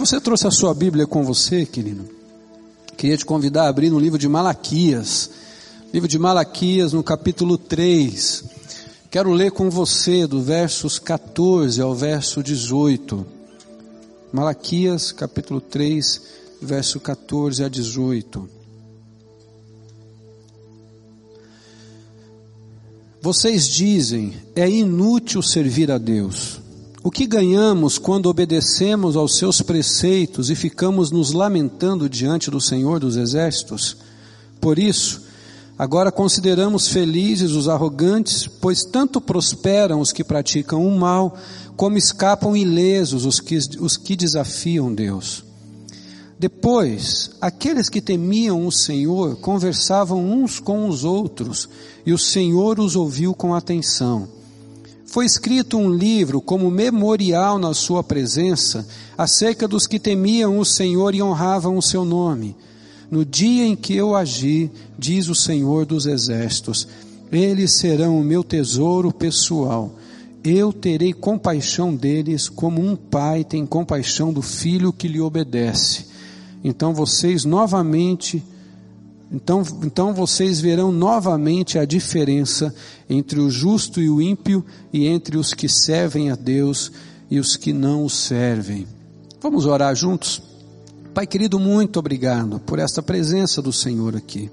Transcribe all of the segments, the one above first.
Se você trouxe a sua Bíblia com você, querido, queria te convidar a abrir no livro de Malaquias. Livro de Malaquias, no capítulo 3. Quero ler com você do versos 14 ao verso 18. Malaquias, capítulo 3, verso 14 a 18. Vocês dizem, é inútil servir a Deus. O que ganhamos quando obedecemos aos seus preceitos e ficamos nos lamentando diante do Senhor dos Exércitos? Por isso, agora consideramos felizes os arrogantes, pois tanto prosperam os que praticam o mal, como escapam ilesos os que, os que desafiam Deus. Depois, aqueles que temiam o Senhor conversavam uns com os outros, e o Senhor os ouviu com atenção. Foi escrito um livro como memorial na sua presença acerca dos que temiam o Senhor e honravam o seu nome. No dia em que eu agi, diz o Senhor dos exércitos, eles serão o meu tesouro pessoal. Eu terei compaixão deles como um pai tem compaixão do filho que lhe obedece então vocês novamente, então, então vocês verão novamente a diferença entre o justo e o ímpio e entre os que servem a Deus e os que não o servem. Vamos orar juntos? Pai querido, muito obrigado por esta presença do Senhor aqui.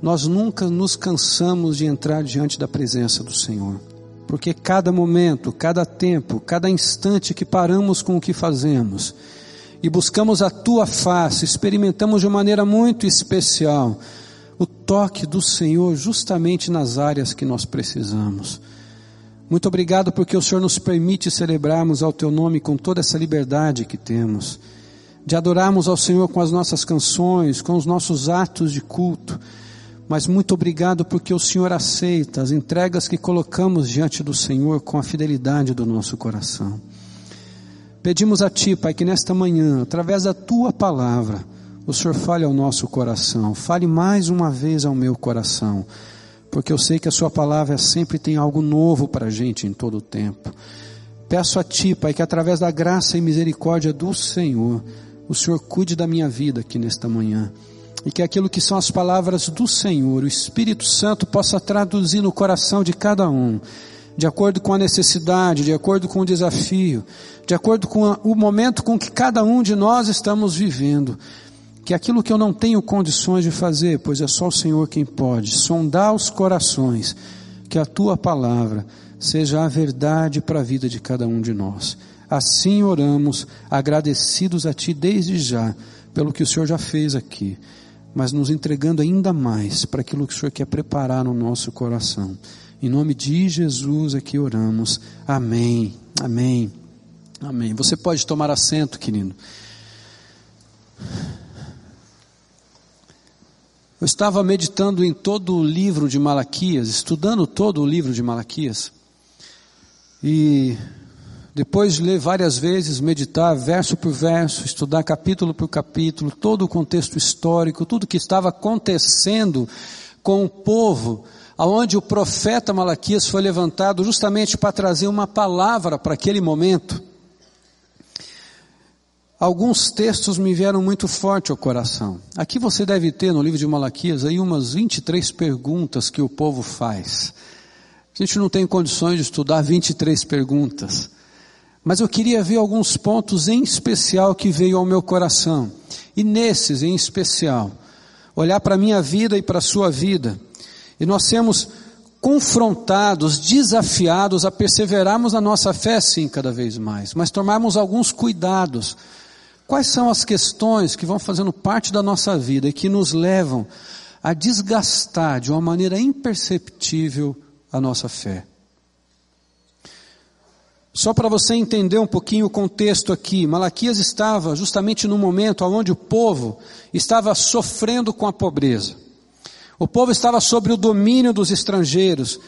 Nós nunca nos cansamos de entrar diante da presença do Senhor, porque cada momento, cada tempo, cada instante que paramos com o que fazemos, e buscamos a tua face, experimentamos de maneira muito especial o toque do Senhor justamente nas áreas que nós precisamos. Muito obrigado porque o Senhor nos permite celebrarmos ao teu nome com toda essa liberdade que temos, de adorarmos ao Senhor com as nossas canções, com os nossos atos de culto. Mas muito obrigado porque o Senhor aceita as entregas que colocamos diante do Senhor com a fidelidade do nosso coração. Pedimos a Ti, Pai, que nesta manhã, através da Tua palavra, o Senhor fale ao nosso coração, fale mais uma vez ao meu coração, porque eu sei que a Sua palavra sempre tem algo novo para a gente em todo o tempo. Peço a Ti, Pai, que através da graça e misericórdia do Senhor, o Senhor cuide da minha vida aqui nesta manhã. E que aquilo que são as palavras do Senhor, o Espírito Santo possa traduzir no coração de cada um de acordo com a necessidade, de acordo com o desafio, de acordo com a, o momento com que cada um de nós estamos vivendo. Que aquilo que eu não tenho condições de fazer, pois é só o Senhor quem pode, sondar os corações, que a tua palavra seja a verdade para a vida de cada um de nós. Assim oramos, agradecidos a Ti desde já, pelo que o Senhor já fez aqui, mas nos entregando ainda mais para aquilo que o Senhor quer preparar no nosso coração. Em nome de Jesus aqui oramos. Amém. Amém. Amém. Você pode tomar assento, querido. Eu estava meditando em todo o livro de Malaquias, estudando todo o livro de Malaquias. E depois de ler várias vezes, meditar verso por verso, estudar capítulo por capítulo, todo o contexto histórico, tudo que estava acontecendo com o povo, aonde o profeta Malaquias foi levantado justamente para trazer uma palavra para aquele momento. Alguns textos me vieram muito forte ao coração. Aqui você deve ter no livro de Malaquias aí umas 23 perguntas que o povo faz. A gente não tem condições de estudar 23 perguntas. Mas eu queria ver alguns pontos em especial que veio ao meu coração. E nesses em especial, olhar para a minha vida e para a sua vida e nós sermos confrontados, desafiados a perseverarmos na nossa fé, sim, cada vez mais, mas tomarmos alguns cuidados. Quais são as questões que vão fazendo parte da nossa vida e que nos levam a desgastar de uma maneira imperceptível a nossa fé? Só para você entender um pouquinho o contexto aqui, Malaquias estava justamente no momento onde o povo estava sofrendo com a pobreza. O povo estava sob o domínio dos estrangeiros.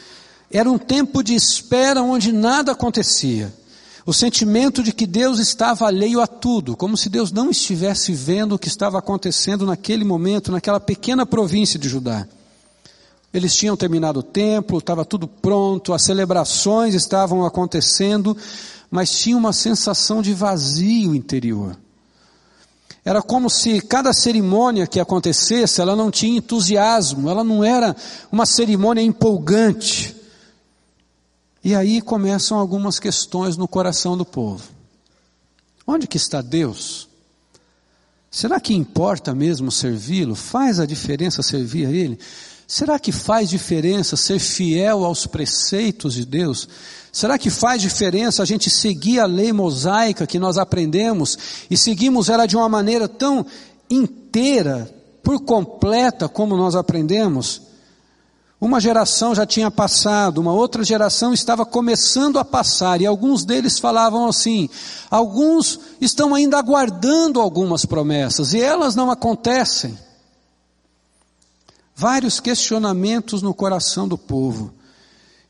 Era um tempo de espera onde nada acontecia. O sentimento de que Deus estava alheio a tudo, como se Deus não estivesse vendo o que estava acontecendo naquele momento, naquela pequena província de Judá. Eles tinham terminado o templo, estava tudo pronto, as celebrações estavam acontecendo, mas tinha uma sensação de vazio interior. Era como se cada cerimônia que acontecesse, ela não tinha entusiasmo, ela não era uma cerimônia empolgante. E aí começam algumas questões no coração do povo. Onde que está Deus? Será que importa mesmo servi-lo? Faz a diferença servir a Ele? Será que faz diferença ser fiel aos preceitos de Deus? Será que faz diferença a gente seguir a lei mosaica que nós aprendemos e seguimos ela de uma maneira tão inteira, por completa como nós aprendemos? Uma geração já tinha passado, uma outra geração estava começando a passar, e alguns deles falavam assim: alguns estão ainda aguardando algumas promessas, e elas não acontecem. Vários questionamentos no coração do povo.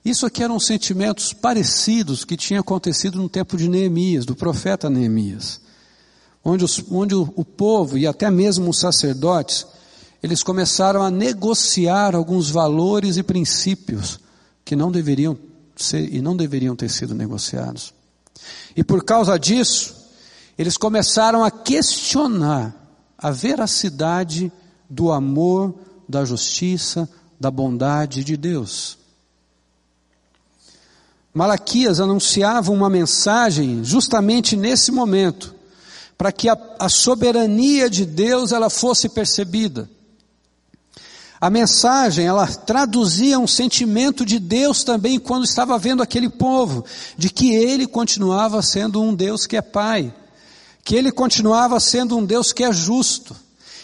Isso aqui eram sentimentos parecidos que tinham acontecido no tempo de Neemias, do profeta Neemias, onde, os, onde o, o povo e até mesmo os sacerdotes eles começaram a negociar alguns valores e princípios que não deveriam ser e não deveriam ter sido negociados. E por causa disso, eles começaram a questionar a veracidade do amor, da justiça, da bondade de Deus. Malaquias anunciava uma mensagem justamente nesse momento, para que a, a soberania de Deus ela fosse percebida. A mensagem, ela traduzia um sentimento de Deus também quando estava vendo aquele povo, de que ele continuava sendo um Deus que é Pai, que ele continuava sendo um Deus que é justo.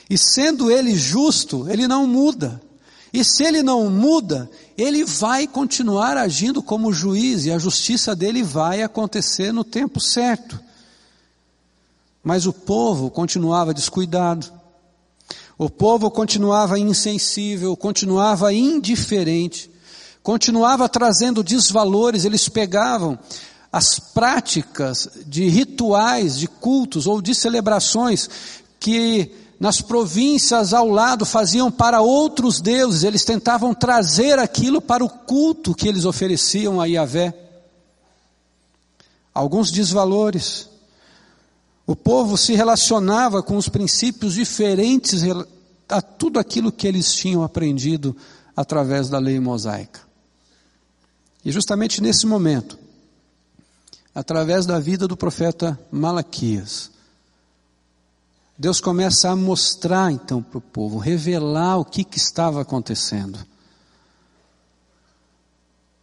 E sendo ele justo, ele não muda. E se ele não muda, ele vai continuar agindo como juiz e a justiça dele vai acontecer no tempo certo. Mas o povo continuava descuidado. O povo continuava insensível, continuava indiferente, continuava trazendo desvalores, eles pegavam as práticas de rituais, de cultos ou de celebrações que nas províncias ao lado faziam para outros deuses, eles tentavam trazer aquilo para o culto que eles ofereciam a Yahvé. Alguns desvalores, o povo se relacionava com os princípios diferentes a tudo aquilo que eles tinham aprendido através da lei mosaica. E justamente nesse momento, através da vida do profeta Malaquias, Deus começa a mostrar então para o povo, revelar o que, que estava acontecendo.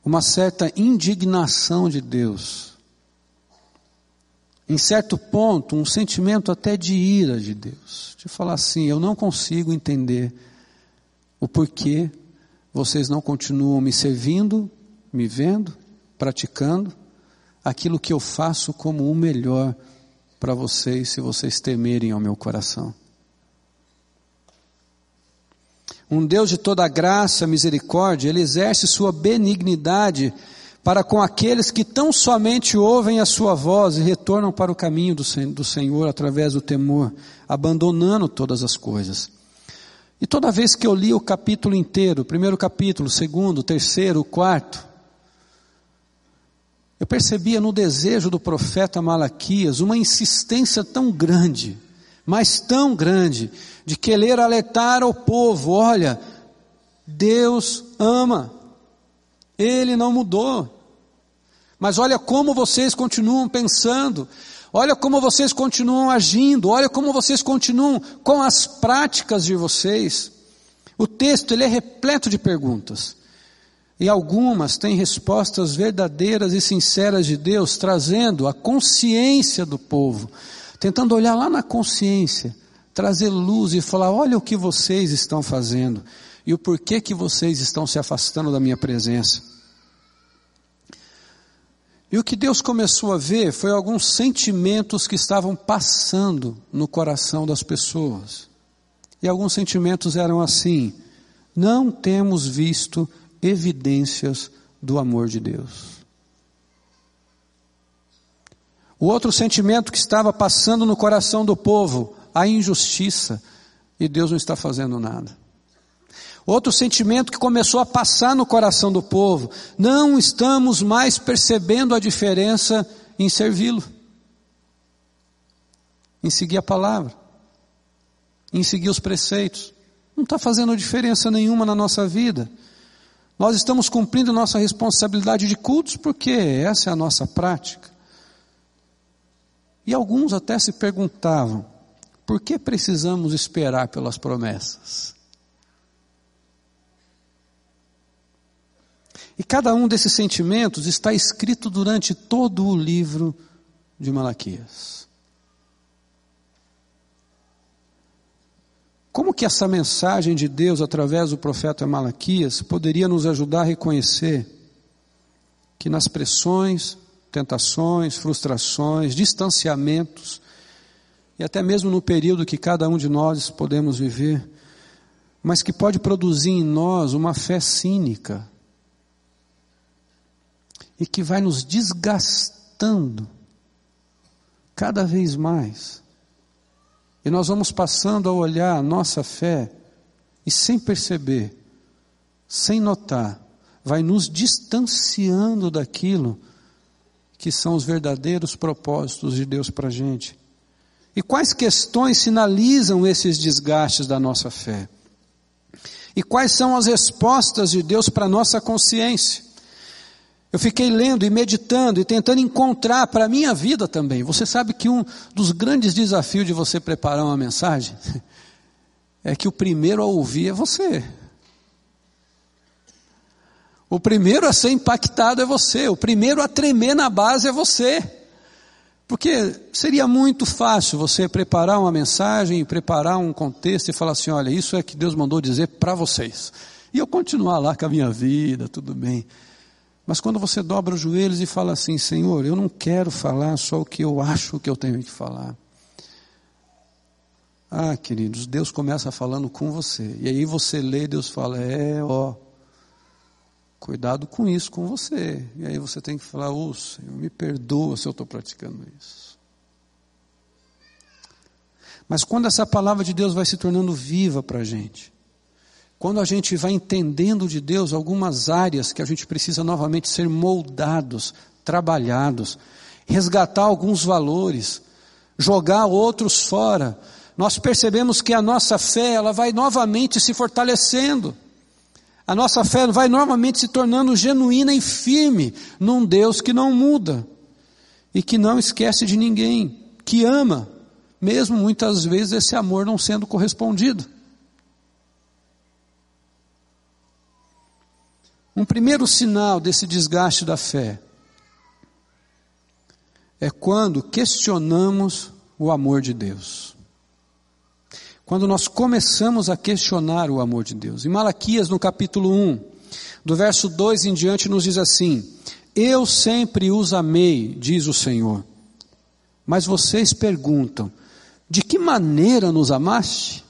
Uma certa indignação de Deus em certo ponto, um sentimento até de ira de Deus, de falar assim: eu não consigo entender o porquê vocês não continuam me servindo, me vendo, praticando aquilo que eu faço como o melhor para vocês, se vocês temerem ao meu coração. Um Deus de toda graça, misericórdia, Ele exerce sua benignidade para com aqueles que tão somente ouvem a sua voz e retornam para o caminho do, Senhor através do temor, abandonando todas as coisas. E toda vez que eu li o capítulo inteiro, primeiro capítulo, segundo, terceiro, quarto, eu percebia no desejo do profeta Malaquias uma insistência tão grande, mas tão grande, de querer alertar ao povo: olha, Deus ama, Ele não mudou, mas olha como vocês continuam pensando, olha como vocês continuam agindo, olha como vocês continuam com as práticas de vocês. O texto ele é repleto de perguntas. E algumas têm respostas verdadeiras e sinceras de Deus, trazendo a consciência do povo, tentando olhar lá na consciência, trazer luz e falar: olha o que vocês estão fazendo e o porquê que vocês estão se afastando da minha presença. E o que Deus começou a ver foi alguns sentimentos que estavam passando no coração das pessoas. E alguns sentimentos eram assim: não temos visto evidências do amor de Deus. O outro sentimento que estava passando no coração do povo, a injustiça, e Deus não está fazendo nada. Outro sentimento que começou a passar no coração do povo, não estamos mais percebendo a diferença em servi-lo, em seguir a palavra, em seguir os preceitos. Não está fazendo diferença nenhuma na nossa vida. Nós estamos cumprindo nossa responsabilidade de cultos porque essa é a nossa prática. E alguns até se perguntavam: por que precisamos esperar pelas promessas? E cada um desses sentimentos está escrito durante todo o livro de Malaquias. Como que essa mensagem de Deus através do profeta Malaquias poderia nos ajudar a reconhecer que nas pressões, tentações, frustrações, distanciamentos, e até mesmo no período que cada um de nós podemos viver, mas que pode produzir em nós uma fé cínica e que vai nos desgastando cada vez mais e nós vamos passando a olhar a nossa fé e sem perceber, sem notar, vai nos distanciando daquilo que são os verdadeiros propósitos de Deus para a gente. E quais questões sinalizam esses desgastes da nossa fé? E quais são as respostas de Deus para a nossa consciência? Eu fiquei lendo e meditando e tentando encontrar para a minha vida também. Você sabe que um dos grandes desafios de você preparar uma mensagem é que o primeiro a ouvir é você. O primeiro a ser impactado é você. O primeiro a tremer na base é você. Porque seria muito fácil você preparar uma mensagem, preparar um contexto e falar assim: olha, isso é que Deus mandou dizer para vocês. E eu continuar lá com a minha vida, tudo bem. Mas quando você dobra os joelhos e fala assim, Senhor, eu não quero falar só o que eu acho que eu tenho que falar. Ah, queridos, Deus começa falando com você. E aí você lê Deus fala, é, ó, cuidado com isso com você. E aí você tem que falar, ô oh, Senhor, me perdoa se eu estou praticando isso. Mas quando essa palavra de Deus vai se tornando viva para a gente, quando a gente vai entendendo de Deus algumas áreas que a gente precisa novamente ser moldados, trabalhados, resgatar alguns valores, jogar outros fora, nós percebemos que a nossa fé ela vai novamente se fortalecendo. A nossa fé vai novamente se tornando genuína e firme num Deus que não muda e que não esquece de ninguém, que ama, mesmo muitas vezes esse amor não sendo correspondido. Um primeiro sinal desse desgaste da fé é quando questionamos o amor de Deus. Quando nós começamos a questionar o amor de Deus. Em Malaquias, no capítulo 1, do verso 2 em diante, nos diz assim: Eu sempre os amei, diz o Senhor. Mas vocês perguntam: De que maneira nos amaste?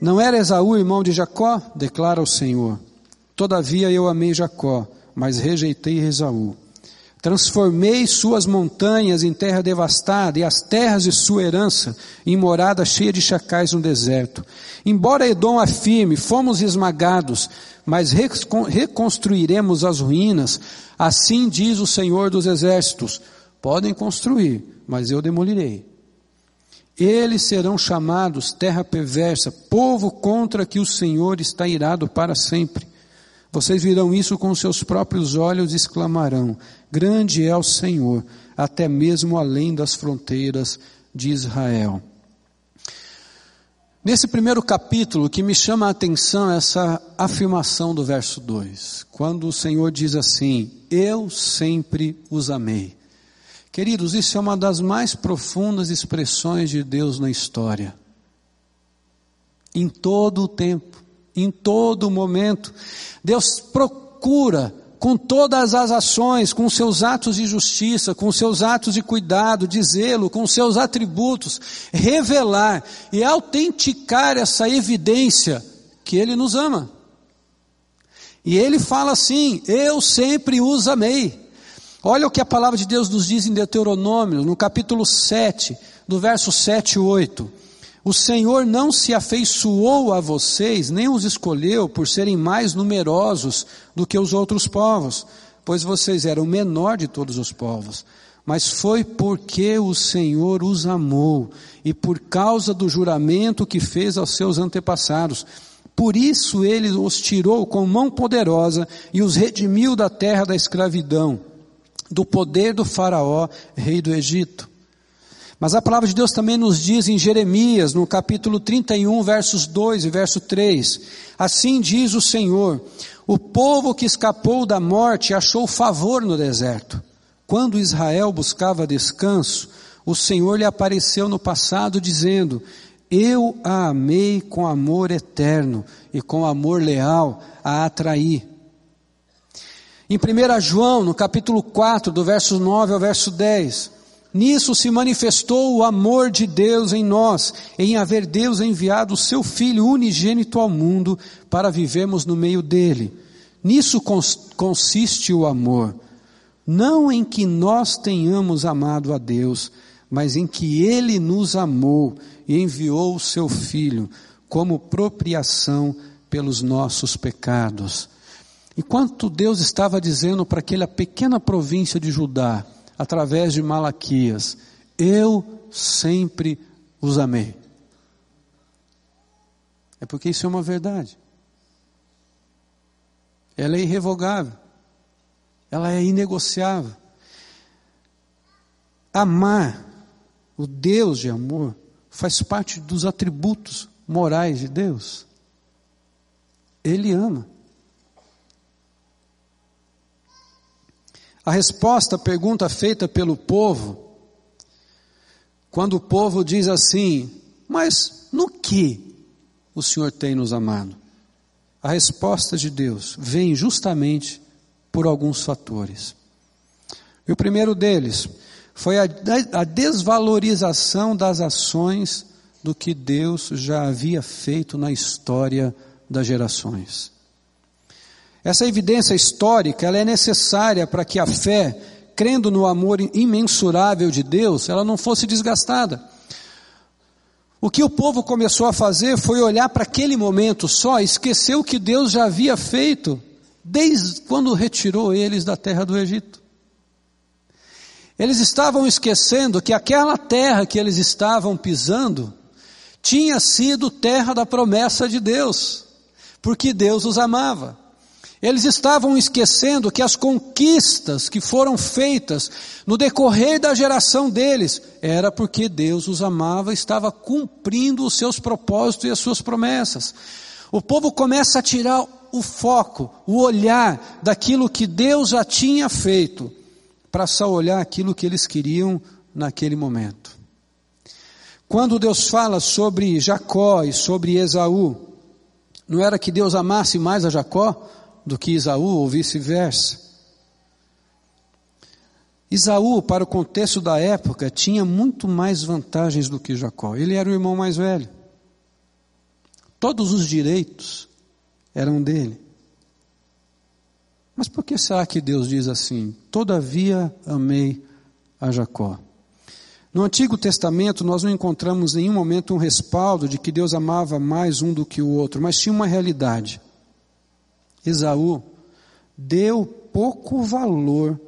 Não era Esaú irmão de Jacó? Declara o Senhor. Todavia eu amei Jacó, mas rejeitei Esaú. Transformei suas montanhas em terra devastada e as terras de sua herança em morada cheia de chacais no deserto. Embora Edom afirme, fomos esmagados, mas reconstruiremos as ruínas, assim diz o Senhor dos exércitos. Podem construir, mas eu demolirei. Eles serão chamados terra perversa, povo contra que o Senhor está irado para sempre. Vocês virão isso com seus próprios olhos e exclamarão: Grande é o Senhor, até mesmo além das fronteiras de Israel. Nesse primeiro capítulo, o que me chama a atenção é essa afirmação do verso 2, quando o Senhor diz assim: Eu sempre os amei. Queridos, isso é uma das mais profundas expressões de Deus na história. Em todo o tempo, em todo o momento, Deus procura com todas as ações, com seus atos de justiça, com seus atos de cuidado, de zelo, com seus atributos, revelar e autenticar essa evidência que Ele nos ama. E Ele fala assim: Eu sempre os amei. Olha o que a palavra de Deus nos diz em Deuteronômio, no capítulo 7, do verso 7 e 8. O Senhor não se afeiçoou a vocês, nem os escolheu por serem mais numerosos do que os outros povos, pois vocês eram o menor de todos os povos. Mas foi porque o Senhor os amou e por causa do juramento que fez aos seus antepassados. Por isso ele os tirou com mão poderosa e os redimiu da terra da escravidão, do poder do Faraó, rei do Egito. Mas a palavra de Deus também nos diz em Jeremias, no capítulo 31, versos 2 e verso 3: Assim diz o Senhor: O povo que escapou da morte achou favor no deserto. Quando Israel buscava descanso, o Senhor lhe apareceu no passado, dizendo: Eu a amei com amor eterno e com amor leal a atraí. Em 1 João, no capítulo 4, do verso 9 ao verso 10, Nisso se manifestou o amor de Deus em nós, em haver Deus enviado o seu Filho unigênito ao mundo para vivermos no meio dele. Nisso consiste o amor. Não em que nós tenhamos amado a Deus, mas em que Ele nos amou e enviou o seu Filho como propriação pelos nossos pecados. Enquanto Deus estava dizendo para aquela pequena província de Judá, através de Malaquias: Eu sempre os amei. É porque isso é uma verdade. Ela é irrevogável. Ela é inegociável. Amar o Deus de amor faz parte dos atributos morais de Deus. Ele ama. A resposta à pergunta feita pelo povo, quando o povo diz assim: Mas no que o Senhor tem nos amado? A resposta de Deus vem justamente por alguns fatores. E o primeiro deles foi a, a desvalorização das ações do que Deus já havia feito na história das gerações. Essa evidência histórica, ela é necessária para que a fé, crendo no amor imensurável de Deus, ela não fosse desgastada. O que o povo começou a fazer foi olhar para aquele momento só, esquecer o que Deus já havia feito desde quando retirou eles da terra do Egito. Eles estavam esquecendo que aquela terra que eles estavam pisando tinha sido terra da promessa de Deus, porque Deus os amava. Eles estavam esquecendo que as conquistas que foram feitas no decorrer da geração deles era porque Deus os amava, estava cumprindo os seus propósitos e as suas promessas. O povo começa a tirar o foco, o olhar daquilo que Deus já tinha feito, para só olhar aquilo que eles queriam naquele momento. Quando Deus fala sobre Jacó e sobre Esaú, não era que Deus amasse mais a Jacó? Do que Isaú ou vice-versa. Isaú, para o contexto da época, tinha muito mais vantagens do que Jacó. Ele era o irmão mais velho. Todos os direitos eram dele. Mas por que será que Deus diz assim? Todavia amei a Jacó. No Antigo Testamento, nós não encontramos em nenhum momento um respaldo de que Deus amava mais um do que o outro, mas tinha uma realidade. Esaú deu pouco valor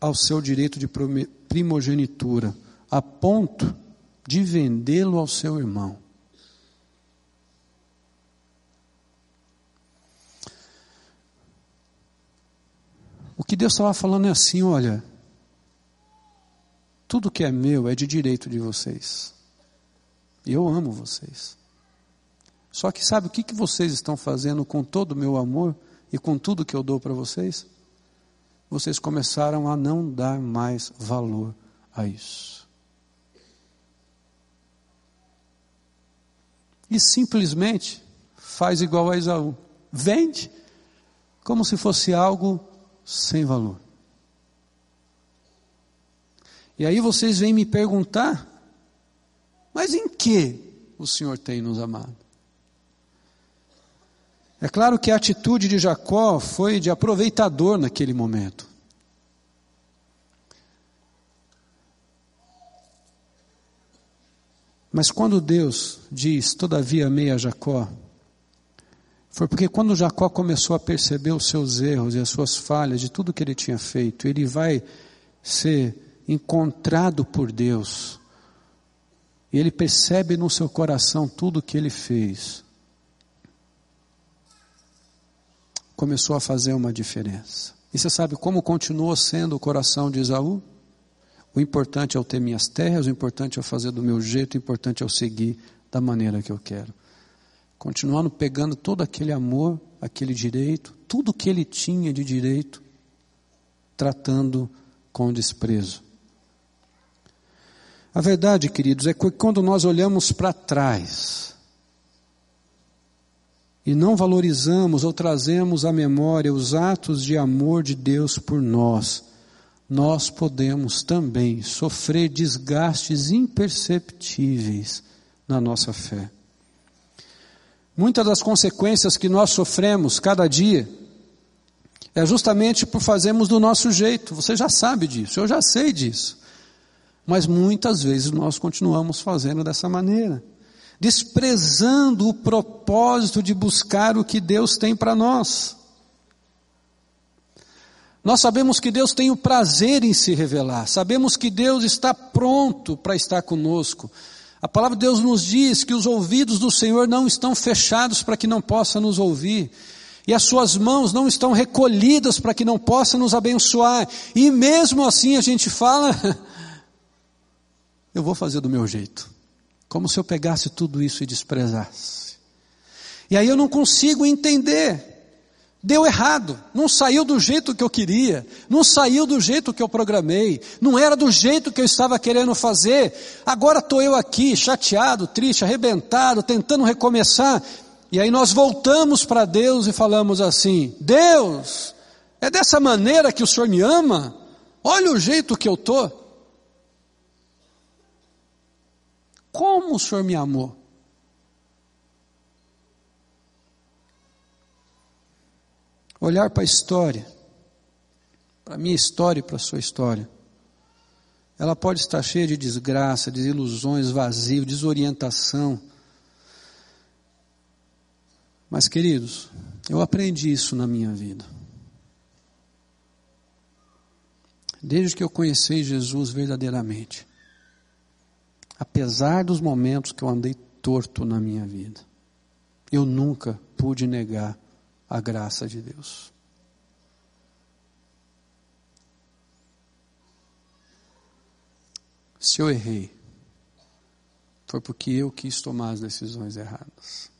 ao seu direito de primogenitura, a ponto de vendê-lo ao seu irmão. O que Deus estava falando é assim: olha, tudo que é meu é de direito de vocês. Eu amo vocês. Só que sabe o que, que vocês estão fazendo com todo o meu amor e com tudo que eu dou para vocês? Vocês começaram a não dar mais valor a isso. E simplesmente faz igual a Esaú. Vende como se fosse algo sem valor. E aí vocês vêm me perguntar, mas em que o Senhor tem nos amado? É claro que a atitude de Jacó foi de aproveitador naquele momento. Mas quando Deus diz, todavia amei a Jacó, Foi porque quando Jacó começou a perceber os seus erros e as suas falhas de tudo que ele tinha feito, ele vai ser encontrado por Deus. E ele percebe no seu coração tudo o que ele fez. Começou a fazer uma diferença. E você sabe como continuou sendo o coração de Esaú? O importante é eu ter minhas terras, o importante é eu fazer do meu jeito, o importante é eu seguir da maneira que eu quero. Continuando pegando todo aquele amor, aquele direito, tudo que ele tinha de direito, tratando com desprezo. A verdade, queridos, é que quando nós olhamos para trás e não valorizamos ou trazemos à memória os atos de amor de Deus por nós, nós podemos também sofrer desgastes imperceptíveis na nossa fé. Muitas das consequências que nós sofremos cada dia é justamente por fazermos do nosso jeito. Você já sabe disso, eu já sei disso. Mas muitas vezes nós continuamos fazendo dessa maneira, desprezando o propósito de buscar o que Deus tem para nós. Nós sabemos que Deus tem o prazer em se revelar, sabemos que Deus está pronto para estar conosco. A palavra de Deus nos diz que os ouvidos do Senhor não estão fechados para que não possa nos ouvir, e as suas mãos não estão recolhidas para que não possa nos abençoar, e mesmo assim a gente fala, eu vou fazer do meu jeito, como se eu pegasse tudo isso e desprezasse. E aí eu não consigo entender Deu errado, não saiu do jeito que eu queria, não saiu do jeito que eu programei, não era do jeito que eu estava querendo fazer. Agora estou eu aqui, chateado, triste, arrebentado, tentando recomeçar. E aí nós voltamos para Deus e falamos assim: Deus, é dessa maneira que o Senhor me ama? Olha o jeito que eu estou. Como o Senhor me amou? olhar para a história, para a minha história e para a sua história, ela pode estar cheia de desgraça, desilusões, vazio, desorientação. Mas, queridos, eu aprendi isso na minha vida. Desde que eu conheci Jesus verdadeiramente. Apesar dos momentos que eu andei torto na minha vida, eu nunca pude negar a graça de Deus. Se eu errei, foi porque eu quis tomar as decisões erradas.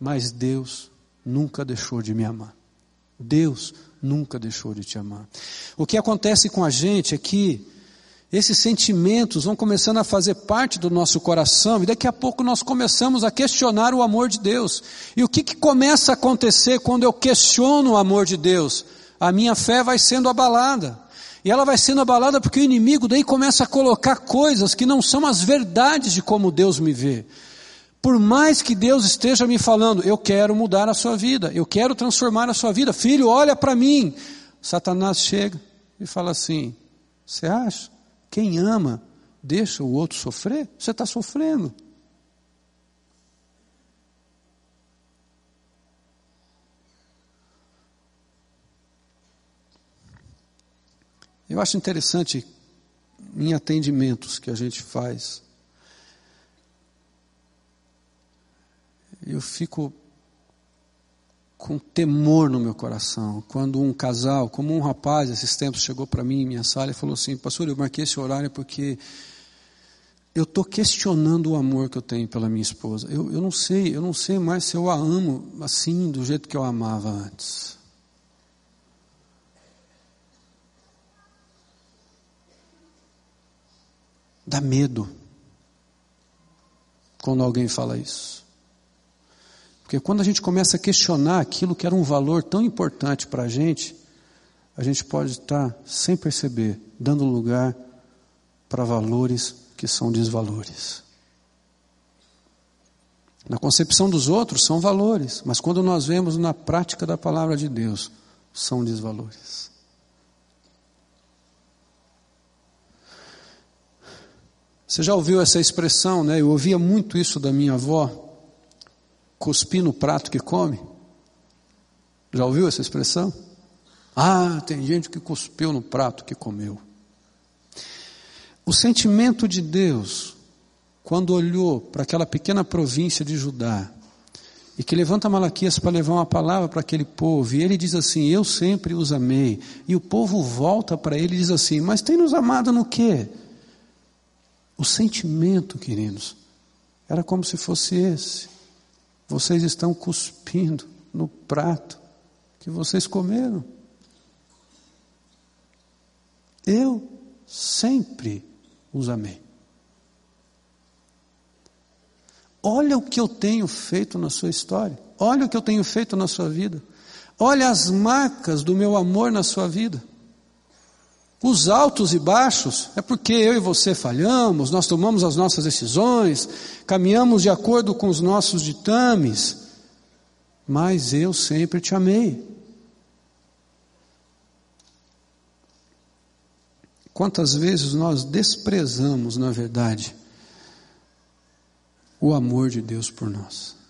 Mas Deus nunca deixou de me amar. Deus nunca deixou de te amar. O que acontece com a gente é que esses sentimentos vão começando a fazer parte do nosso coração e daqui a pouco nós começamos a questionar o amor de Deus. E o que, que começa a acontecer quando eu questiono o amor de Deus? A minha fé vai sendo abalada. E ela vai sendo abalada porque o inimigo daí começa a colocar coisas que não são as verdades de como Deus me vê. Por mais que Deus esteja me falando, eu quero mudar a sua vida, eu quero transformar a sua vida, filho, olha para mim. Satanás chega e fala assim: Você acha? Quem ama deixa o outro sofrer, você está sofrendo. Eu acho interessante em atendimentos que a gente faz. Eu fico com temor no meu coração. Quando um casal, como um rapaz, esses tempos chegou para mim em minha sala e falou assim: Pastor, eu marquei esse horário porque eu estou questionando o amor que eu tenho pela minha esposa. Eu, eu não sei, eu não sei mais se eu a amo assim, do jeito que eu amava antes. Dá medo quando alguém fala isso. Porque quando a gente começa a questionar aquilo que era um valor tão importante para a gente, a gente pode estar, sem perceber, dando lugar para valores que são desvalores. Na concepção dos outros são valores, mas quando nós vemos na prática da palavra de Deus, são desvalores. Você já ouviu essa expressão, né? Eu ouvia muito isso da minha avó cuspir no prato que come? Já ouviu essa expressão? Ah, tem gente que cuspiu no prato que comeu. O sentimento de Deus, quando olhou para aquela pequena província de Judá, e que levanta Malaquias para levar uma palavra para aquele povo, e ele diz assim: Eu sempre os amei. E o povo volta para ele e diz assim: Mas tem nos amado no quê? O sentimento, queridos, era como se fosse esse. Vocês estão cuspindo no prato que vocês comeram. Eu sempre os amei. Olha o que eu tenho feito na sua história. Olha o que eu tenho feito na sua vida. Olha as marcas do meu amor na sua vida. Os altos e baixos é porque eu e você falhamos, nós tomamos as nossas decisões, caminhamos de acordo com os nossos ditames, mas eu sempre te amei. Quantas vezes nós desprezamos, na verdade, o amor de Deus por nós.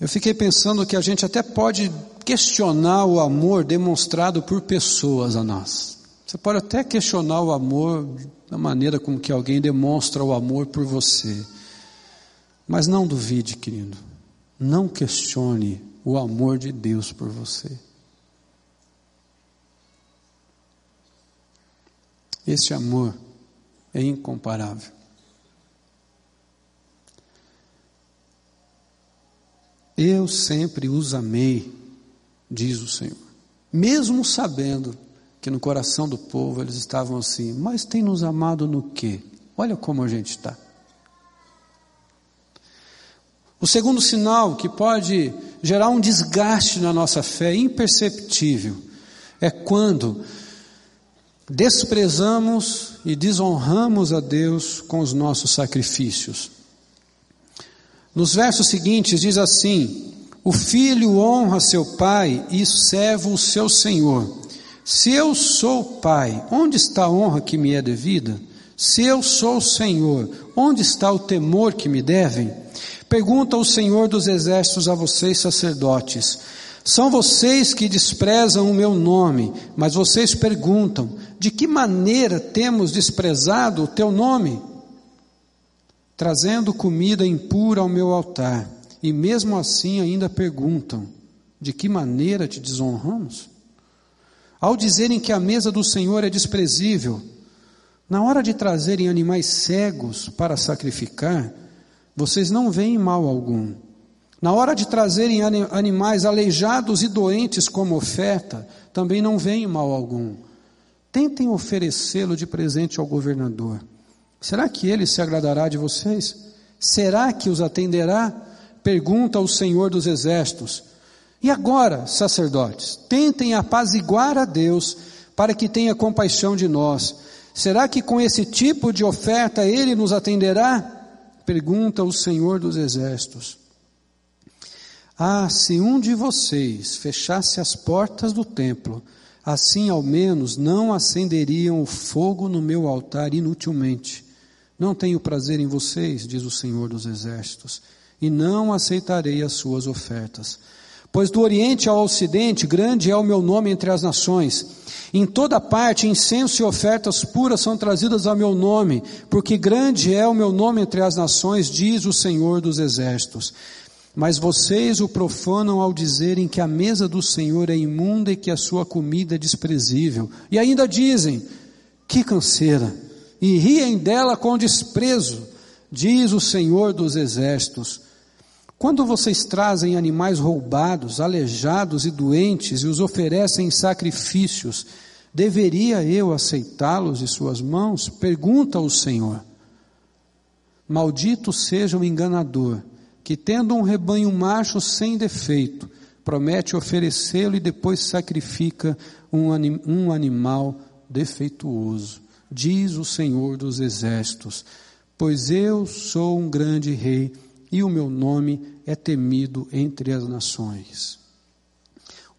Eu fiquei pensando que a gente até pode questionar o amor demonstrado por pessoas a nós. Você pode até questionar o amor da maneira como que alguém demonstra o amor por você. Mas não duvide, querido. Não questione o amor de Deus por você. Esse amor é incomparável. Eu sempre os amei, diz o Senhor, mesmo sabendo que no coração do povo eles estavam assim, mas tem nos amado no quê? Olha como a gente está. O segundo sinal que pode gerar um desgaste na nossa fé imperceptível é quando desprezamos e desonramos a Deus com os nossos sacrifícios. Nos versos seguintes diz assim: O filho honra seu pai e servo o seu senhor. Se eu sou pai, onde está a honra que me é devida? Se eu sou senhor, onde está o temor que me devem? Pergunta o Senhor dos exércitos a vocês, sacerdotes. São vocês que desprezam o meu nome, mas vocês perguntam: de que maneira temos desprezado o teu nome? Trazendo comida impura ao meu altar, e mesmo assim ainda perguntam: de que maneira te desonramos? Ao dizerem que a mesa do Senhor é desprezível, na hora de trazerem animais cegos para sacrificar, vocês não veem mal algum. Na hora de trazerem animais aleijados e doentes como oferta, também não veem mal algum. Tentem oferecê-lo de presente ao governador. Será que ele se agradará de vocês? Será que os atenderá? Pergunta o Senhor dos Exércitos. E agora, sacerdotes, tentem apaziguar a Deus para que tenha compaixão de nós. Será que com esse tipo de oferta ele nos atenderá? Pergunta o Senhor dos Exércitos. Ah, se um de vocês fechasse as portas do templo, assim ao menos não acenderiam o fogo no meu altar inutilmente. Não tenho prazer em vocês, diz o Senhor dos Exércitos, e não aceitarei as suas ofertas. Pois do Oriente ao Ocidente, grande é o meu nome entre as nações. Em toda parte, incenso e ofertas puras são trazidas ao meu nome, porque grande é o meu nome entre as nações, diz o Senhor dos Exércitos. Mas vocês o profanam ao dizerem que a mesa do Senhor é imunda e que a sua comida é desprezível. E ainda dizem: que canseira! E riem dela com desprezo, diz o Senhor dos Exércitos. Quando vocês trazem animais roubados, aleijados e doentes e os oferecem sacrifícios, deveria eu aceitá-los de suas mãos? Pergunta o Senhor. Maldito seja o enganador que tendo um rebanho macho sem defeito, promete oferecê-lo e depois sacrifica um, anim, um animal defeituoso. Diz o Senhor dos Exércitos: Pois eu sou um grande rei e o meu nome é temido entre as nações.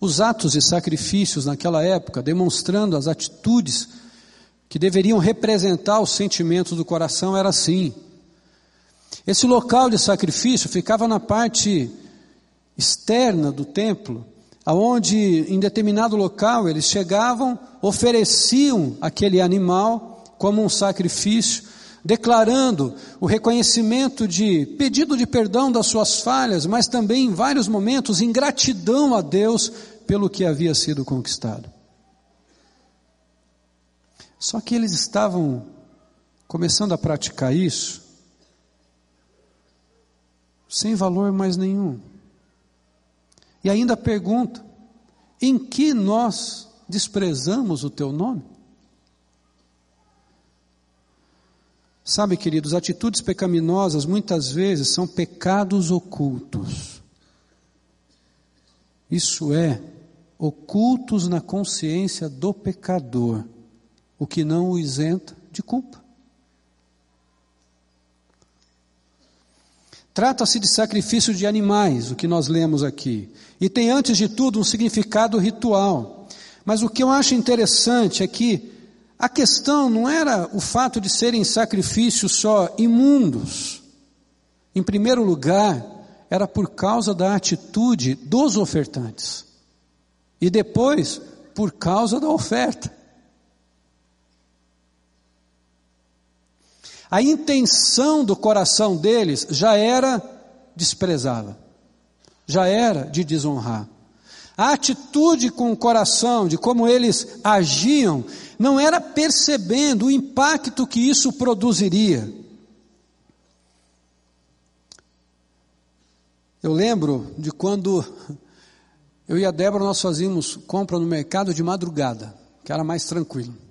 Os atos e sacrifícios naquela época, demonstrando as atitudes que deveriam representar os sentimentos do coração, era assim: Esse local de sacrifício ficava na parte externa do templo, aonde em determinado local eles chegavam, ofereciam aquele animal como um sacrifício, declarando o reconhecimento de pedido de perdão das suas falhas, mas também em vários momentos ingratidão a Deus pelo que havia sido conquistado. Só que eles estavam começando a praticar isso sem valor mais nenhum. E ainda pergunta: em que nós desprezamos o teu nome? Sabe, queridos, atitudes pecaminosas muitas vezes são pecados ocultos. Isso é, ocultos na consciência do pecador, o que não o isenta de culpa. Trata-se de sacrifício de animais, o que nós lemos aqui, e tem antes de tudo um significado ritual. Mas o que eu acho interessante é que a questão não era o fato de serem sacrifícios só imundos. Em primeiro lugar, era por causa da atitude dos ofertantes. E depois, por causa da oferta. A intenção do coração deles já era desprezá-la, já era de desonrar. A atitude com o coração, de como eles agiam, não era percebendo o impacto que isso produziria. Eu lembro de quando eu e a Débora nós fazíamos compra no mercado de madrugada, que era mais tranquilo.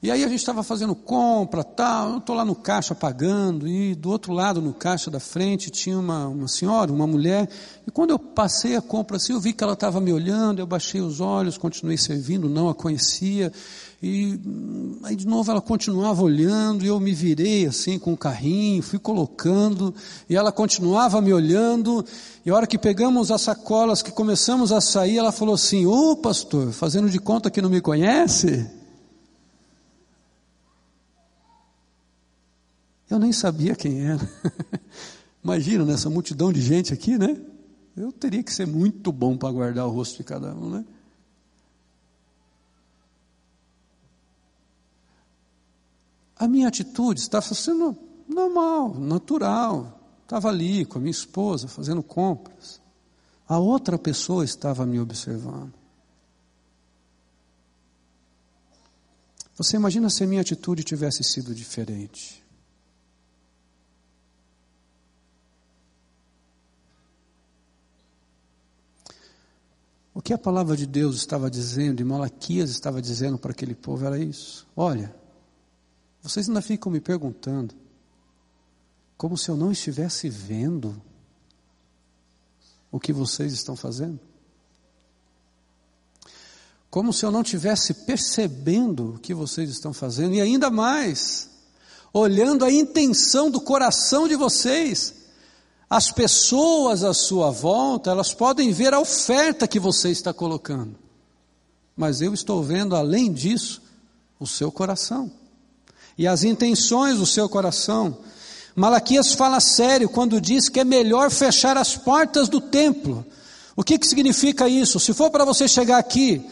E aí a gente estava fazendo compra, tal, eu estou lá no caixa pagando, e do outro lado, no caixa da frente, tinha uma, uma senhora, uma mulher, e quando eu passei a compra assim, eu vi que ela estava me olhando, eu baixei os olhos, continuei servindo, não a conhecia, e aí de novo ela continuava olhando, e eu me virei assim com o carrinho, fui colocando, e ela continuava me olhando, e a hora que pegamos as sacolas, que começamos a sair, ela falou assim, ô pastor, fazendo de conta que não me conhece? Eu nem sabia quem era. Imagina nessa multidão de gente aqui, né? Eu teria que ser muito bom para guardar o rosto de cada um, né? A minha atitude estava sendo normal, natural. Estava ali com a minha esposa fazendo compras. A outra pessoa estava me observando. Você imagina se a minha atitude tivesse sido diferente? O que a palavra de Deus estava dizendo, e Malaquias estava dizendo para aquele povo era isso: olha, vocês ainda ficam me perguntando, como se eu não estivesse vendo o que vocês estão fazendo. Como se eu não estivesse percebendo o que vocês estão fazendo, e ainda mais, olhando a intenção do coração de vocês, as pessoas à sua volta, elas podem ver a oferta que você está colocando. Mas eu estou vendo, além disso, o seu coração. E as intenções do seu coração. Malaquias fala sério quando diz que é melhor fechar as portas do templo. O que, que significa isso? Se for para você chegar aqui,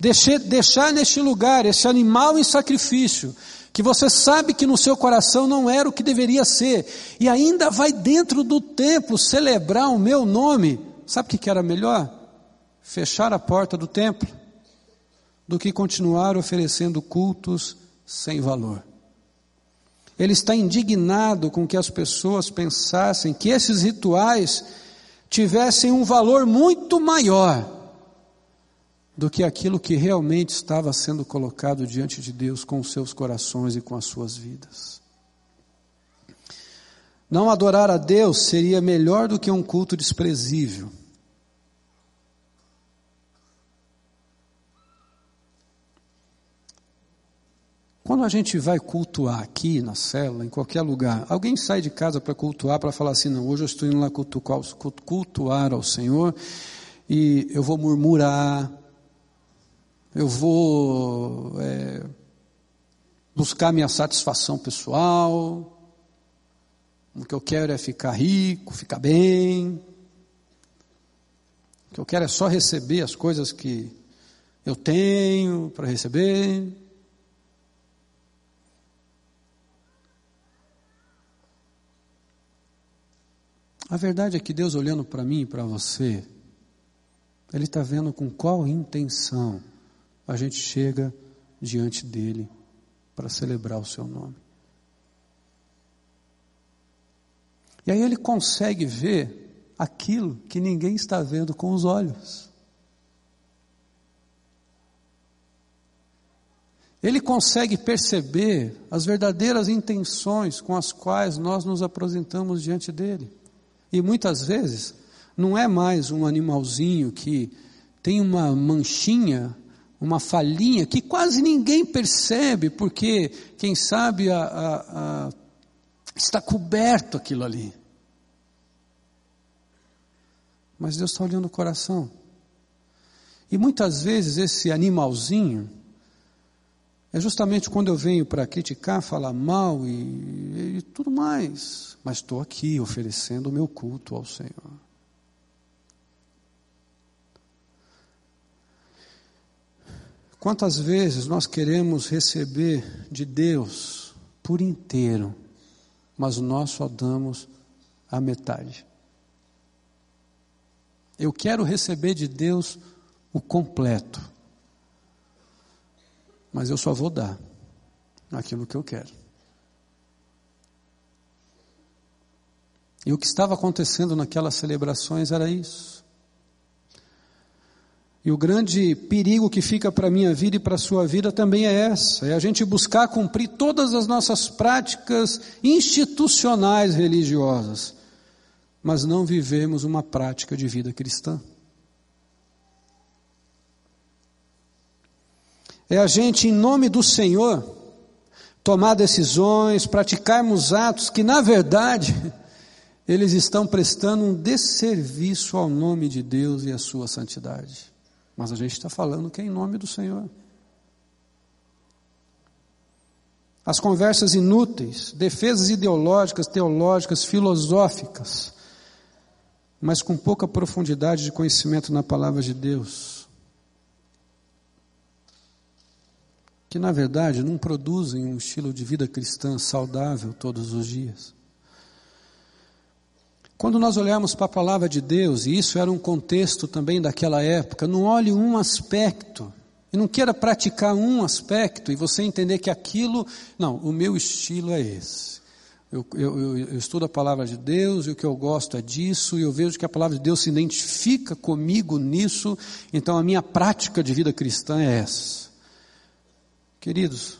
deixar, deixar neste lugar esse animal em sacrifício, que você sabe que no seu coração não era o que deveria ser, e ainda vai dentro do templo celebrar o meu nome, sabe o que era melhor? Fechar a porta do templo, do que continuar oferecendo cultos sem valor. Ele está indignado com que as pessoas pensassem que esses rituais tivessem um valor muito maior do que aquilo que realmente estava sendo colocado diante de Deus com os seus corações e com as suas vidas. Não adorar a Deus seria melhor do que um culto desprezível. Quando a gente vai cultuar aqui na célula, em qualquer lugar, alguém sai de casa para cultuar, para falar assim: não, hoje eu estou indo lá cultuar, cultuar ao Senhor e eu vou murmurar, eu vou é, buscar minha satisfação pessoal. O que eu quero é ficar rico, ficar bem. O que eu quero é só receber as coisas que eu tenho para receber. A verdade é que Deus olhando para mim e para você, Ele está vendo com qual intenção a gente chega diante dEle para celebrar o Seu nome. E aí Ele consegue ver aquilo que ninguém está vendo com os olhos. Ele consegue perceber as verdadeiras intenções com as quais nós nos apresentamos diante dele. E muitas vezes não é mais um animalzinho que tem uma manchinha, uma falhinha que quase ninguém percebe, porque, quem sabe, a, a, a, está coberto aquilo ali. Mas Deus está olhando o coração. E muitas vezes esse animalzinho é justamente quando eu venho para criticar, falar mal e, e tudo mais mas estou aqui oferecendo o meu culto ao Senhor. Quantas vezes nós queremos receber de Deus por inteiro, mas nós só damos a metade. Eu quero receber de Deus o completo, mas eu só vou dar aquilo que eu quero. E o que estava acontecendo naquelas celebrações era isso. E o grande perigo que fica para a minha vida e para a sua vida também é essa: é a gente buscar cumprir todas as nossas práticas institucionais religiosas, mas não vivemos uma prática de vida cristã. É a gente, em nome do Senhor, tomar decisões, praticarmos atos que, na verdade, eles estão prestando um desserviço ao nome de Deus e à sua santidade. Mas a gente está falando que é em nome do Senhor. As conversas inúteis, defesas ideológicas, teológicas, filosóficas, mas com pouca profundidade de conhecimento na palavra de Deus, que na verdade não produzem um estilo de vida cristã saudável todos os dias. Quando nós olhamos para a palavra de Deus, e isso era um contexto também daquela época, não olhe um aspecto, e não queira praticar um aspecto e você entender que aquilo, não, o meu estilo é esse. Eu, eu, eu, estudo a palavra de Deus e o que eu gosto é disso, e eu vejo que a palavra de Deus se identifica comigo nisso, então a minha prática de vida cristã é essa. Queridos,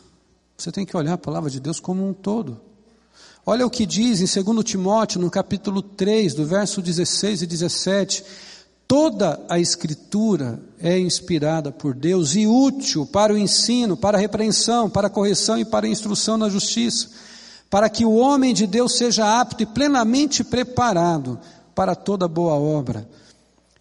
você tem que olhar a palavra de Deus como um todo. Olha o que diz em 2 Timóteo, no capítulo 3, do verso 16 e 17. Toda a Escritura é inspirada por Deus e útil para o ensino, para a repreensão, para a correção e para a instrução na justiça, para que o homem de Deus seja apto e plenamente preparado para toda boa obra.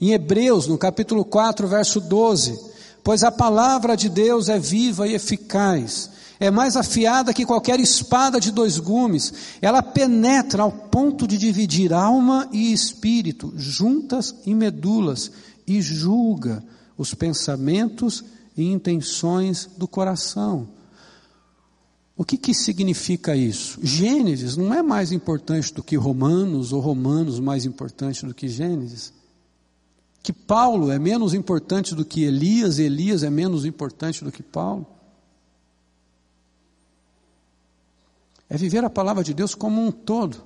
Em Hebreus, no capítulo 4, verso 12: Pois a palavra de Deus é viva e eficaz é mais afiada que qualquer espada de dois gumes. Ela penetra ao ponto de dividir alma e espírito, juntas e medulas, e julga os pensamentos e intenções do coração. O que, que significa isso? Gênesis não é mais importante do que Romanos, ou Romanos mais importante do que Gênesis. Que Paulo é menos importante do que Elias, Elias é menos importante do que Paulo. É viver a palavra de Deus como um todo.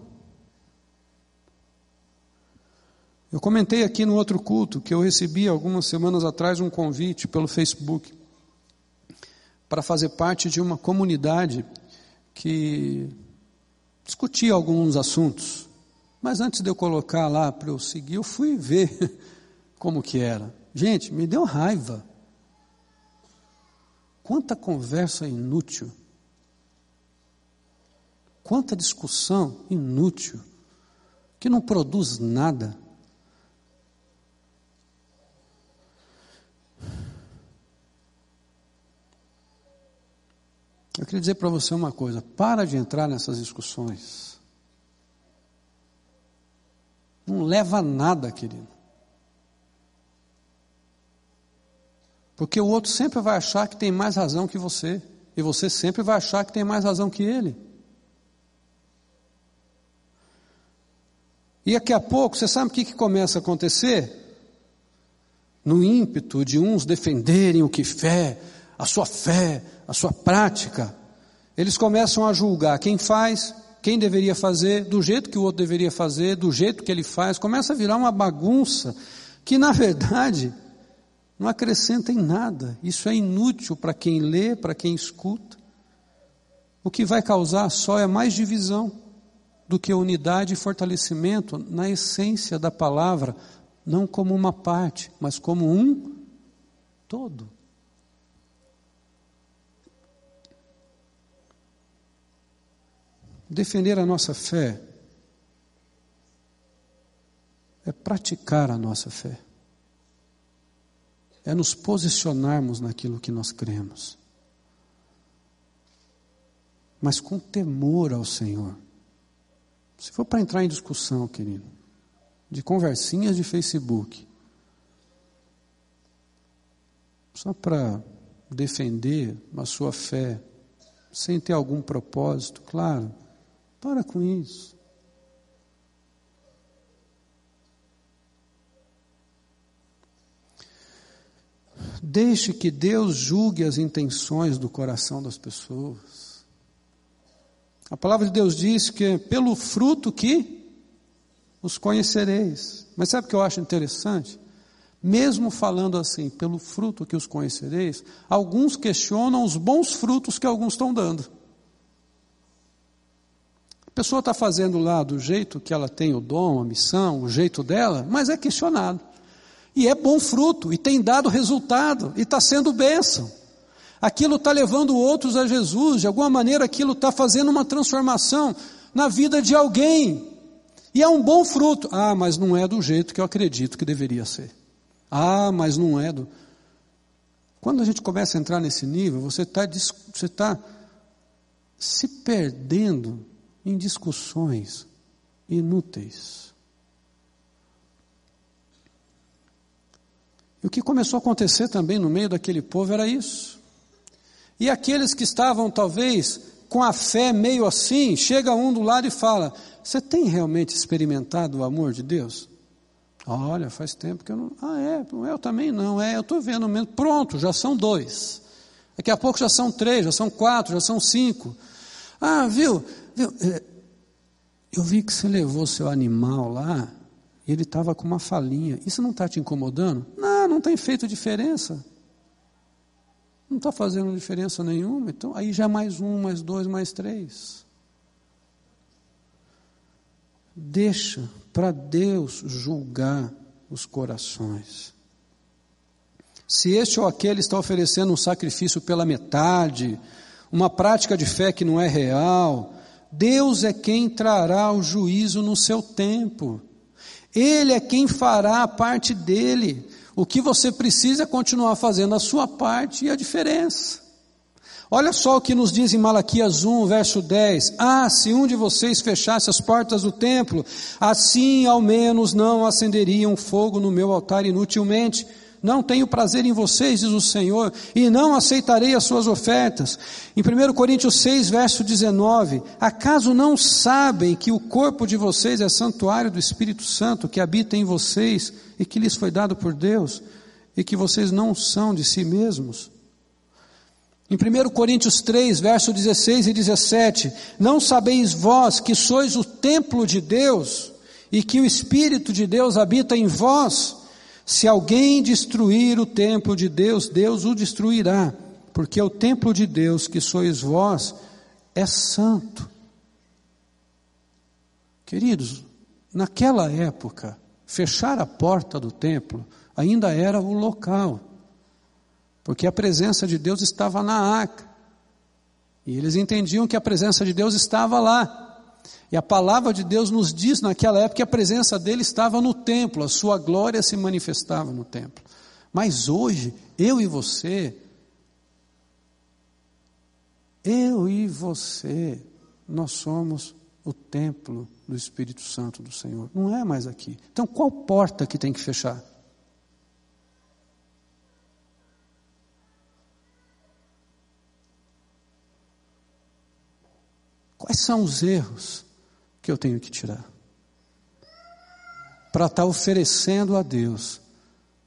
Eu comentei aqui no outro culto que eu recebi algumas semanas atrás um convite pelo Facebook para fazer parte de uma comunidade que discutia alguns assuntos. Mas antes de eu colocar lá para eu seguir, eu fui ver como que era. Gente, me deu raiva. Quanta conversa inútil. Quanta discussão inútil, que não produz nada. Eu queria dizer para você uma coisa: para de entrar nessas discussões. Não leva a nada, querido. Porque o outro sempre vai achar que tem mais razão que você. E você sempre vai achar que tem mais razão que ele. E daqui a pouco, você sabe o que, que começa a acontecer? No ímpeto de uns defenderem o que fé, a sua fé, a sua prática, eles começam a julgar quem faz, quem deveria fazer, do jeito que o outro deveria fazer, do jeito que ele faz, começa a virar uma bagunça que, na verdade, não acrescenta em nada. Isso é inútil para quem lê, para quem escuta. O que vai causar só é mais divisão do que unidade e fortalecimento na essência da palavra, não como uma parte, mas como um todo. Defender a nossa fé é praticar a nossa fé, é nos posicionarmos naquilo que nós cremos, mas com temor ao Senhor. Se for para entrar em discussão, querido, de conversinhas de Facebook, só para defender a sua fé, sem ter algum propósito, claro, para com isso. Deixe que Deus julgue as intenções do coração das pessoas. A palavra de Deus diz que pelo fruto que os conhecereis. Mas sabe o que eu acho interessante? Mesmo falando assim, pelo fruto que os conhecereis, alguns questionam os bons frutos que alguns estão dando. A pessoa está fazendo lá do jeito que ela tem o dom, a missão, o jeito dela, mas é questionado. E é bom fruto, e tem dado resultado, e está sendo bênção. Aquilo está levando outros a Jesus, de alguma maneira aquilo está fazendo uma transformação na vida de alguém. E é um bom fruto. Ah, mas não é do jeito que eu acredito que deveria ser. Ah, mas não é do. Quando a gente começa a entrar nesse nível, você está você tá se perdendo em discussões inúteis. E o que começou a acontecer também no meio daquele povo era isso. E aqueles que estavam talvez com a fé meio assim, chega um do lado e fala: Você tem realmente experimentado o amor de Deus? Olha, faz tempo que eu não. Ah, é, eu também não, é, eu estou vendo mesmo. Pronto, já são dois. Daqui a pouco já são três, já são quatro, já são cinco. Ah, viu? viu? É, eu vi que você levou seu animal lá e ele estava com uma falinha. Isso não está te incomodando? Não, não tem feito diferença. Não está fazendo diferença nenhuma. Então, aí já mais um, mais dois, mais três. Deixa para Deus julgar os corações. Se este ou aquele está oferecendo um sacrifício pela metade, uma prática de fé que não é real, Deus é quem trará o juízo no seu tempo. Ele é quem fará a parte dele. O que você precisa é continuar fazendo a sua parte e a diferença. Olha só o que nos diz em Malaquias 1, verso 10: Ah, se um de vocês fechasse as portas do templo, assim ao menos não acenderiam fogo no meu altar inutilmente. Não tenho prazer em vocês, diz o Senhor, e não aceitarei as suas ofertas. Em 1 Coríntios 6, verso 19: Acaso não sabem que o corpo de vocês é santuário do Espírito Santo que habita em vocês e que lhes foi dado por Deus, e que vocês não são de si mesmos? Em 1 Coríntios 3, verso 16 e 17: Não sabeis vós que sois o templo de Deus e que o Espírito de Deus habita em vós? Se alguém destruir o templo de Deus, Deus o destruirá, porque o templo de Deus, que sois vós, é santo. Queridos, naquela época, fechar a porta do templo ainda era o local, porque a presença de Deus estava na arca, e eles entendiam que a presença de Deus estava lá. E a palavra de Deus nos diz naquela época que a presença dele estava no templo, a sua glória se manifestava no templo. Mas hoje, eu e você, eu e você, nós somos o templo do Espírito Santo do Senhor. Não é mais aqui. Então, qual porta que tem que fechar? Quais são os erros que eu tenho que tirar? Para estar oferecendo a Deus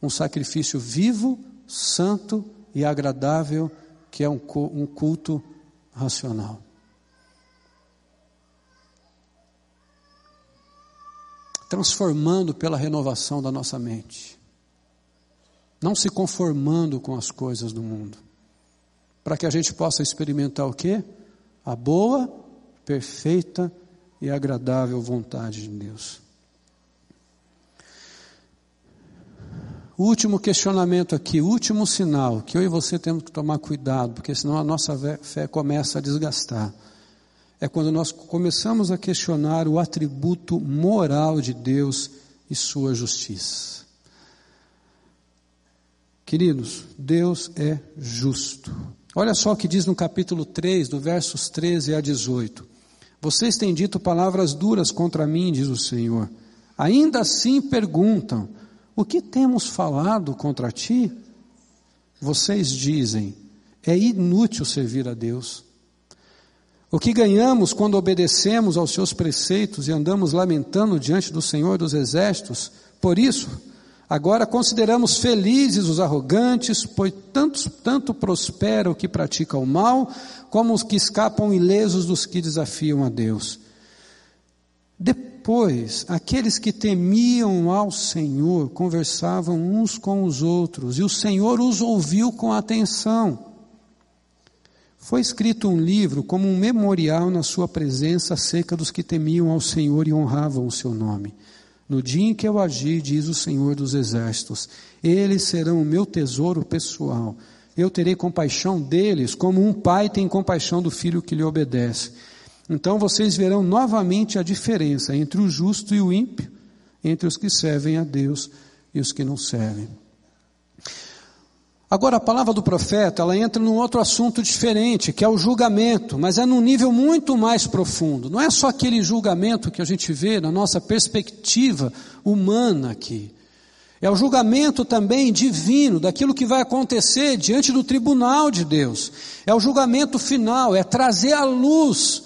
um sacrifício vivo, santo e agradável, que é um culto racional. Transformando pela renovação da nossa mente, não se conformando com as coisas do mundo, para que a gente possa experimentar o que? A boa, perfeita e agradável vontade de Deus. O último questionamento aqui, o último sinal, que eu e você temos que tomar cuidado, porque senão a nossa fé começa a desgastar. É quando nós começamos a questionar o atributo moral de Deus e sua justiça. Queridos, Deus é justo. Olha só o que diz no capítulo 3, do versos 13 a 18. Vocês têm dito palavras duras contra mim, diz o Senhor. Ainda assim perguntam: o que temos falado contra ti? Vocês dizem: é inútil servir a Deus. O que ganhamos quando obedecemos aos seus preceitos e andamos lamentando diante do Senhor dos Exércitos? Por isso, agora consideramos felizes os arrogantes, pois tanto, tanto prospera o que pratica o mal, como os que escapam ilesos dos que desafiam a Deus. Depois, Pois aqueles que temiam ao Senhor conversavam uns com os outros, e o Senhor os ouviu com atenção. Foi escrito um livro como um memorial na sua presença acerca dos que temiam ao Senhor e honravam o seu nome. No dia em que eu agir, diz o Senhor dos Exércitos, eles serão o meu tesouro pessoal. Eu terei compaixão deles, como um pai tem compaixão do filho que lhe obedece. Então vocês verão novamente a diferença entre o justo e o ímpio, entre os que servem a Deus e os que não servem. Agora a palavra do profeta, ela entra num outro assunto diferente, que é o julgamento, mas é num nível muito mais profundo. Não é só aquele julgamento que a gente vê na nossa perspectiva humana aqui. É o julgamento também divino daquilo que vai acontecer diante do tribunal de Deus. É o julgamento final, é trazer à luz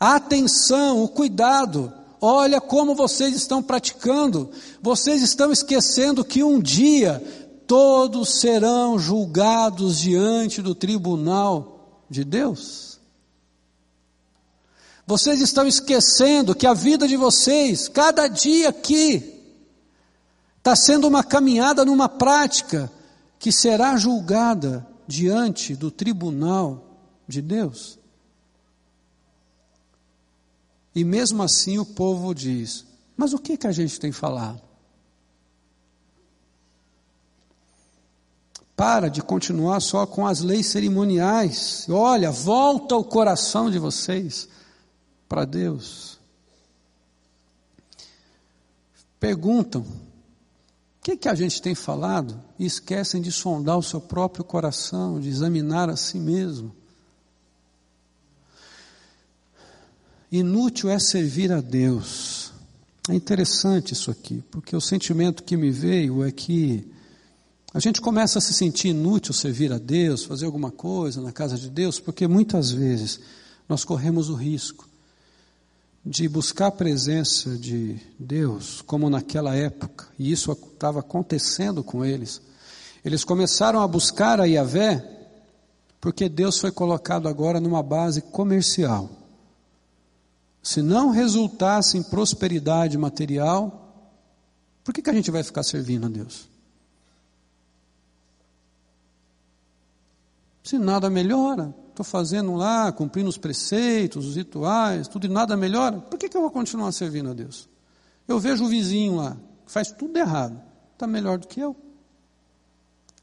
a atenção, o cuidado. Olha como vocês estão praticando. Vocês estão esquecendo que um dia todos serão julgados diante do tribunal de Deus. Vocês estão esquecendo que a vida de vocês, cada dia aqui, está sendo uma caminhada numa prática que será julgada diante do tribunal de Deus. E mesmo assim o povo diz: Mas o que, que a gente tem falado? Para de continuar só com as leis cerimoniais. Olha, volta o coração de vocês para Deus. Perguntam: o que, que a gente tem falado? E esquecem de sondar o seu próprio coração, de examinar a si mesmo. Inútil é servir a Deus. É interessante isso aqui, porque o sentimento que me veio é que a gente começa a se sentir inútil servir a Deus, fazer alguma coisa na casa de Deus, porque muitas vezes nós corremos o risco de buscar a presença de Deus, como naquela época, e isso estava acontecendo com eles. Eles começaram a buscar a Yahvé, porque Deus foi colocado agora numa base comercial se não resultasse em prosperidade material, por que, que a gente vai ficar servindo a Deus? Se nada melhora, estou fazendo lá, cumprindo os preceitos, os rituais, tudo e nada melhora, por que, que eu vou continuar servindo a Deus? Eu vejo o vizinho lá, que faz tudo errado, está melhor do que eu.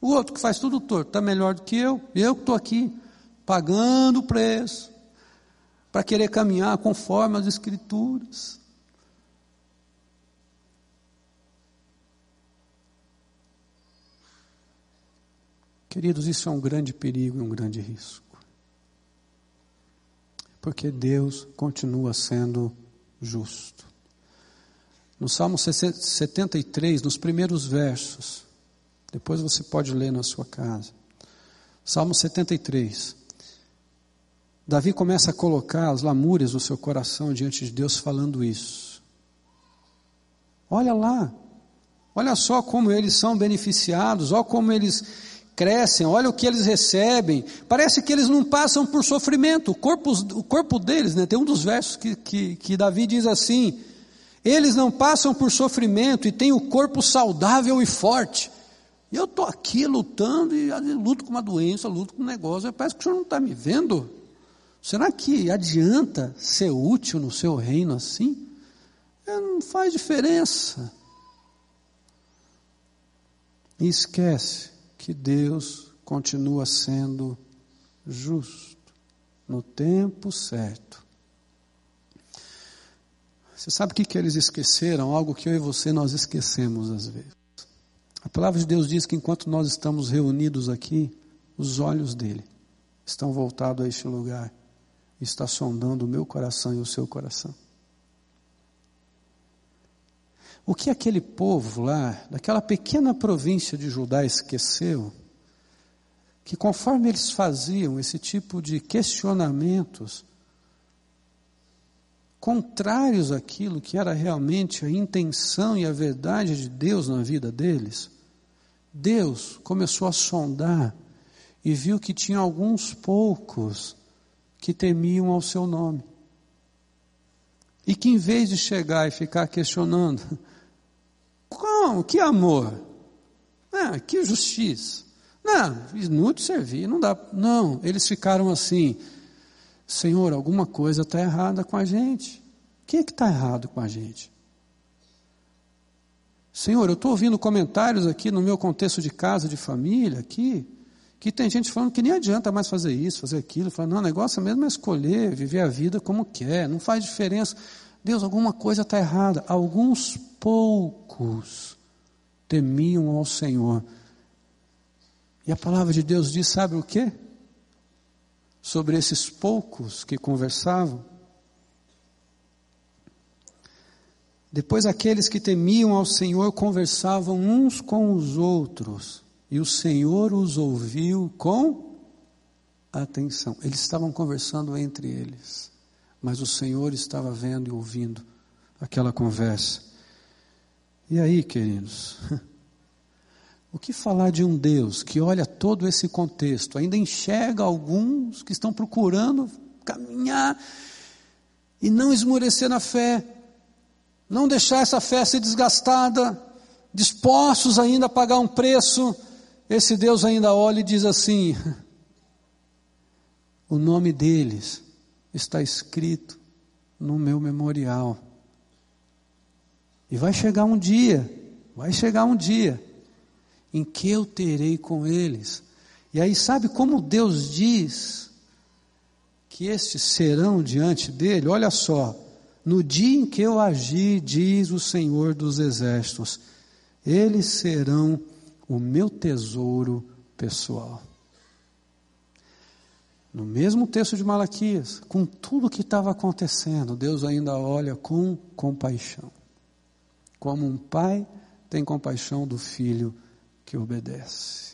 O outro que faz tudo torto, está melhor do que eu. Eu que estou aqui, pagando o preço, para querer caminhar conforme as Escrituras. Queridos, isso é um grande perigo e um grande risco. Porque Deus continua sendo justo. No Salmo 73, nos primeiros versos, depois você pode ler na sua casa. Salmo 73. Davi começa a colocar as lamúrias do seu coração diante de Deus, falando isso. Olha lá, olha só como eles são beneficiados, olha como eles crescem, olha o que eles recebem. Parece que eles não passam por sofrimento. O corpo, o corpo deles, né, tem um dos versos que, que, que Davi diz assim: eles não passam por sofrimento e têm o corpo saudável e forte. E eu estou aqui lutando e luto com uma doença, luto com um negócio. Parece que o senhor não está me vendo. Será que adianta ser útil no seu reino assim? É, não faz diferença. E esquece que Deus continua sendo justo no tempo certo. Você sabe o que, que eles esqueceram? Algo que eu e você nós esquecemos às vezes. A palavra de Deus diz que enquanto nós estamos reunidos aqui, os olhos dele estão voltados a este lugar, está sondando o meu coração e o seu coração. O que aquele povo lá, daquela pequena província de Judá, esqueceu, que conforme eles faziam esse tipo de questionamentos, contrários àquilo que era realmente a intenção e a verdade de Deus na vida deles, Deus começou a sondar e viu que tinha alguns poucos que temiam ao seu nome. E que em vez de chegar e ficar questionando, como? Que amor? Ah, que justiça? Não, inútil servir, não dá. Não, eles ficaram assim, Senhor, alguma coisa está errada com a gente. O que está errado com a gente? Senhor, eu estou ouvindo comentários aqui no meu contexto de casa, de família, aqui, que tem gente falando que nem adianta mais fazer isso, fazer aquilo, falando, não, o negócio mesmo é escolher, viver a vida como quer, não faz diferença. Deus, alguma coisa está errada. Alguns poucos temiam ao Senhor. E a palavra de Deus diz: sabe o que? sobre esses poucos que conversavam. Depois aqueles que temiam ao Senhor conversavam uns com os outros, e o Senhor os ouviu com atenção. Eles estavam conversando entre eles, mas o Senhor estava vendo e ouvindo aquela conversa. E aí, queridos, O que falar de um Deus que olha todo esse contexto, ainda enxerga alguns que estão procurando caminhar e não esmorecer na fé, não deixar essa fé ser desgastada, dispostos ainda a pagar um preço, esse Deus ainda olha e diz assim: o nome deles está escrito no meu memorial. E vai chegar um dia, vai chegar um dia em que eu terei com eles. E aí, sabe como Deus diz que estes serão diante dele? Olha só, no dia em que eu agir, diz o Senhor dos Exércitos, eles serão o meu tesouro pessoal. No mesmo texto de Malaquias, com tudo o que estava acontecendo, Deus ainda olha com compaixão. Como um pai tem compaixão do filho que obedece.